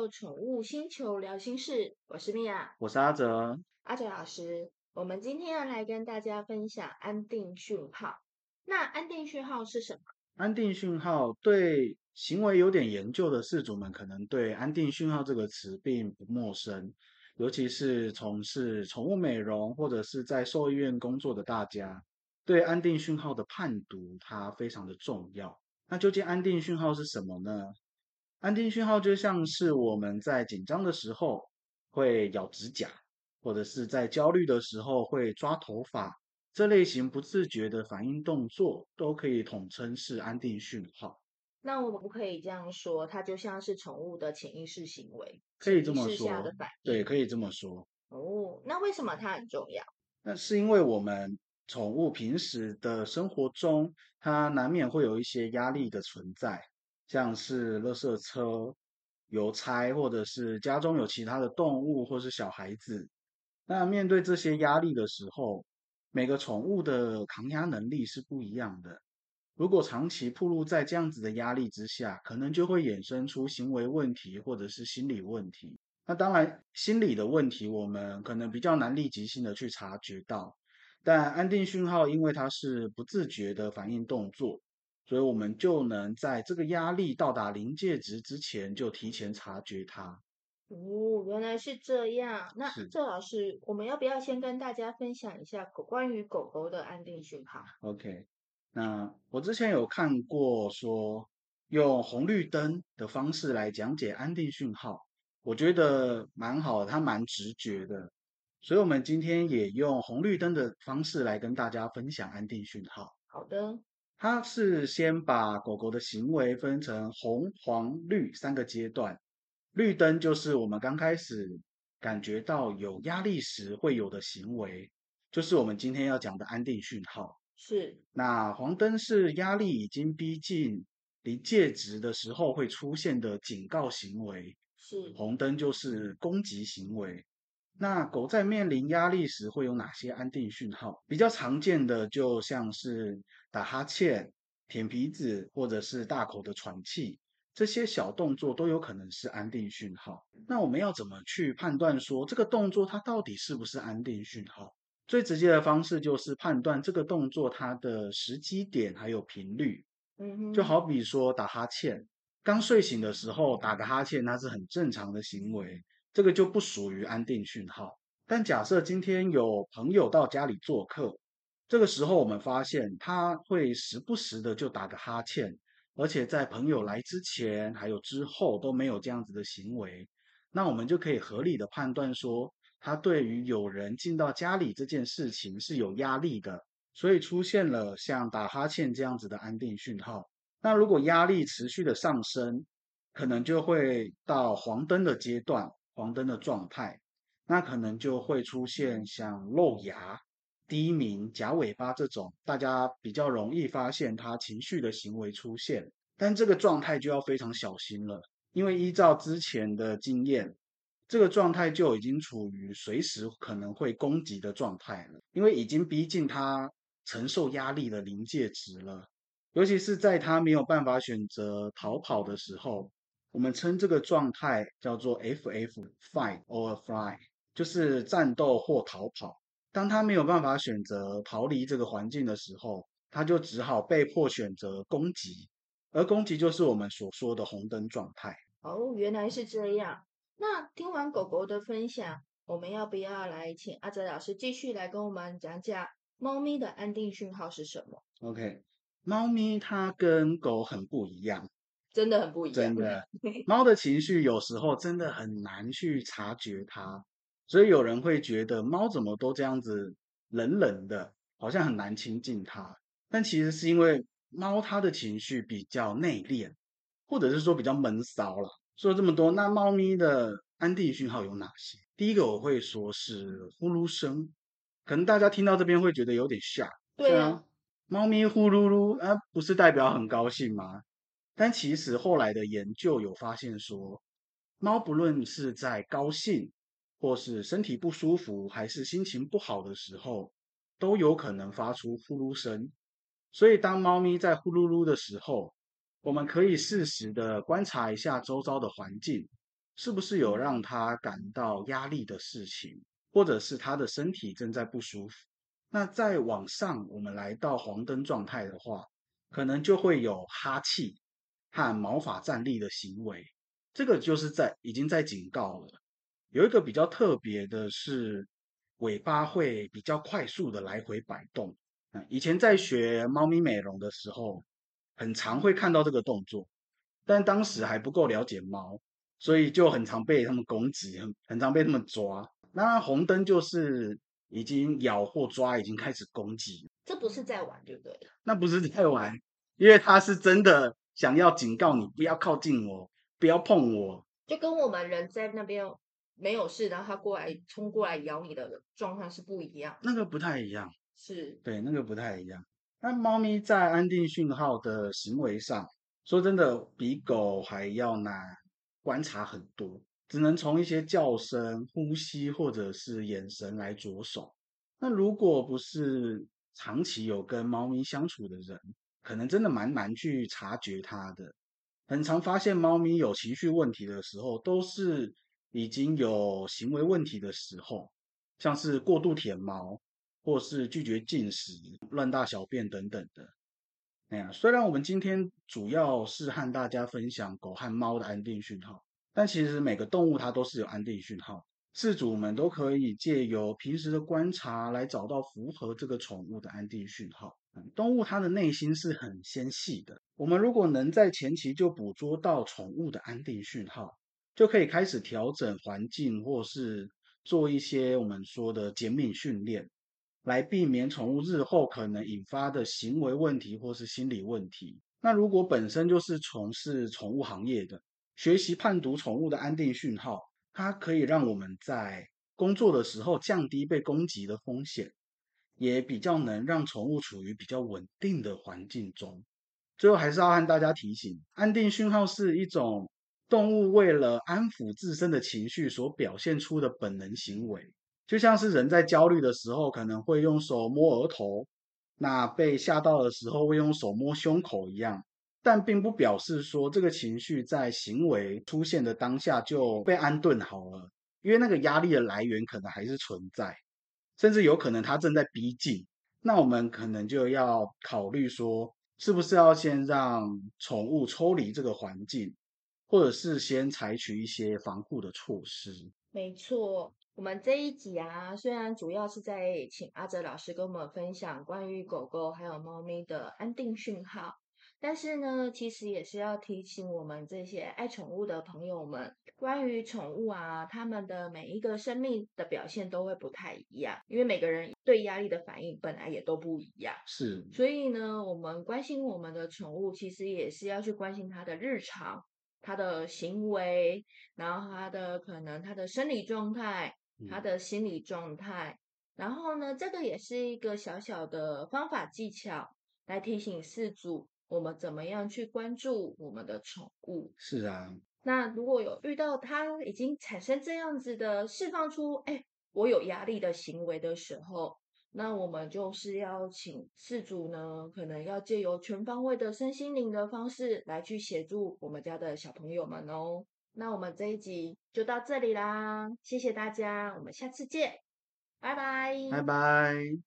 到宠物星球聊心事，我是米娅，我是阿哲。阿哲老师，我们今天要来跟大家分享安定讯号。那安定讯号是什么？安定讯号对行为有点研究的饲主们，可能对安定讯号这个词并不陌生，尤其是从事宠物美容或者是在兽医院工作的大家，对安定讯号的判读它非常的重要。那究竟安定讯号是什么呢？安定讯号就像是我们在紧张的时候会咬指甲，或者是在焦虑的时候会抓头发，这类型不自觉的反应动作都可以统称是安定讯号。那我们不可以这样说，它就像是宠物的潜意识行为，可以这么说。对，可以这么说。哦，那为什么它很重要？那是因为我们宠物平时的生活中，它难免会有一些压力的存在。像是垃圾车、邮差，或者是家中有其他的动物，或是小孩子。那面对这些压力的时候，每个宠物的抗压能力是不一样的。如果长期暴露在这样子的压力之下，可能就会衍生出行为问题，或者是心理问题。那当然，心理的问题我们可能比较难立即性的去察觉到，但安定讯号，因为它是不自觉的反应动作。所以我们就能在这个压力到达临界值之前，就提前察觉它。哦，原来是这样。那郑老师，我们要不要先跟大家分享一下狗关于狗狗的安定讯号？OK，那我之前有看过说用红绿灯的方式来讲解安定讯号，我觉得蛮好，它蛮直觉的。所以我们今天也用红绿灯的方式来跟大家分享安定讯号。好的。它是先把狗狗的行为分成红、黄、绿三个阶段。绿灯就是我们刚开始感觉到有压力时会有的行为，就是我们今天要讲的安定讯号。是。那黄灯是压力已经逼近临界值的时候会出现的警告行为。是。红灯就是攻击行为。那狗在面临压力时会有哪些安定讯号？比较常见的就像是打哈欠、舔鼻子，或者是大口的喘气，这些小动作都有可能是安定讯号。那我们要怎么去判断说这个动作它到底是不是安定讯号？最直接的方式就是判断这个动作它的时机点还有频率。嗯，就好比说打哈欠，刚睡醒的时候打个哈欠，那是很正常的行为。这个就不属于安定讯号。但假设今天有朋友到家里做客，这个时候我们发现他会时不时的就打个哈欠，而且在朋友来之前还有之后都没有这样子的行为，那我们就可以合理的判断说，他对于有人进到家里这件事情是有压力的，所以出现了像打哈欠这样子的安定讯号。那如果压力持续的上升，可能就会到黄灯的阶段。黄灯的状态，那可能就会出现像露牙、低鸣、夹尾巴这种大家比较容易发现他情绪的行为出现。但这个状态就要非常小心了，因为依照之前的经验，这个状态就已经处于随时可能会攻击的状态了，因为已经逼近他承受压力的临界值了。尤其是在他没有办法选择逃跑的时候。我们称这个状态叫做 FF（Fight or Fly），就是战斗或逃跑。当他没有办法选择逃离这个环境的时候，他就只好被迫选择攻击，而攻击就是我们所说的红灯状态。哦，原来是这样。那听完狗狗的分享，我们要不要来请阿哲老师继续来跟我们讲讲猫咪的安定讯号是什么？OK，猫咪它跟狗很不一样。真的很不一样。真的，猫的情绪有时候真的很难去察觉它，所以有人会觉得猫怎么都这样子冷冷的，好像很难亲近它。但其实是因为猫它的情绪比较内敛，或者是说比较闷骚了。说了这么多，那猫咪的安定讯号有哪些？第一个我会说是呼噜声，可能大家听到这边会觉得有点吓。对啊，猫咪呼噜噜啊，不是代表很高兴吗？但其实后来的研究有发现说，猫不论是在高兴，或是身体不舒服，还是心情不好的时候，都有可能发出呼噜声。所以当猫咪在呼噜噜的时候，我们可以适时的观察一下周遭的环境，是不是有让它感到压力的事情，或者是它的身体正在不舒服。那再往上，我们来到黄灯状态的话，可能就会有哈气和毛发站立的行为，这个就是在已经在警告了。有一个比较特别的是，尾巴会比较快速的来回摆动。嗯，以前在学猫咪美容的时候，很常会看到这个动作，但当时还不够了解猫，所以就很常被他们攻击，很很常被他们抓。那红灯就是已经咬或抓，已经开始攻击。这不是在玩，对不对？那不是在玩，因为它是真的想要警告你，不要靠近我，不要碰我。就跟我们人在那边没有事，然后他过来冲过来咬你的状况是不一样。那个不太一样，是对，那个不太一样。那猫咪在安定讯号的行为上，说真的，比狗还要难观察很多，只能从一些叫声、呼吸或者是眼神来着手。那如果不是长期有跟猫咪相处的人，可能真的蛮难去察觉它的。很常发现猫咪有情绪问题的时候，都是已经有行为问题的时候，像是过度舔毛，或是拒绝进食、乱大小便等等的。哎呀，虽然我们今天主要是和大家分享狗和猫的安定讯号，但其实每个动物它都是有安定讯号，饲主们都可以借由平时的观察来找到符合这个宠物的安定讯号。动物它的内心是很纤细的，我们如果能在前期就捕捉到宠物的安定讯号，就可以开始调整环境，或是做一些我们说的减敏训练，来避免宠物日后可能引发的行为问题或是心理问题。那如果本身就是从事宠物行业的，学习判读宠物的安定讯号，它可以让我们在工作的时候降低被攻击的风险。也比较能让宠物处于比较稳定的环境中。最后还是要和大家提醒，安定讯号是一种动物为了安抚自身的情绪所表现出的本能行为，就像是人在焦虑的时候可能会用手摸额头，那被吓到的时候会用手摸胸口一样，但并不表示说这个情绪在行为出现的当下就被安顿好了，因为那个压力的来源可能还是存在。甚至有可能它正在逼近，那我们可能就要考虑说，是不是要先让宠物抽离这个环境，或者是先采取一些防护的措施。没错，我们这一集啊，虽然主要是在请阿哲老师跟我们分享关于狗狗还有猫咪的安定讯号。但是呢，其实也是要提醒我们这些爱宠物的朋友们，关于宠物啊，他们的每一个生命的表现都会不太一样，因为每个人对压力的反应本来也都不一样。是，所以呢，我们关心我们的宠物，其实也是要去关心它的日常、它的行为，然后它的可能它的生理状态、它的心理状态，然后呢，这个也是一个小小的方法技巧来提醒饲主。我们怎么样去关注我们的宠物？是啊，那如果有遇到它已经产生这样子的释放出，哎，我有压力的行为的时候，那我们就是要请饲主呢，可能要借由全方位的身心灵的方式来去协助我们家的小朋友们哦。那我们这一集就到这里啦，谢谢大家，我们下次见，拜拜，拜拜。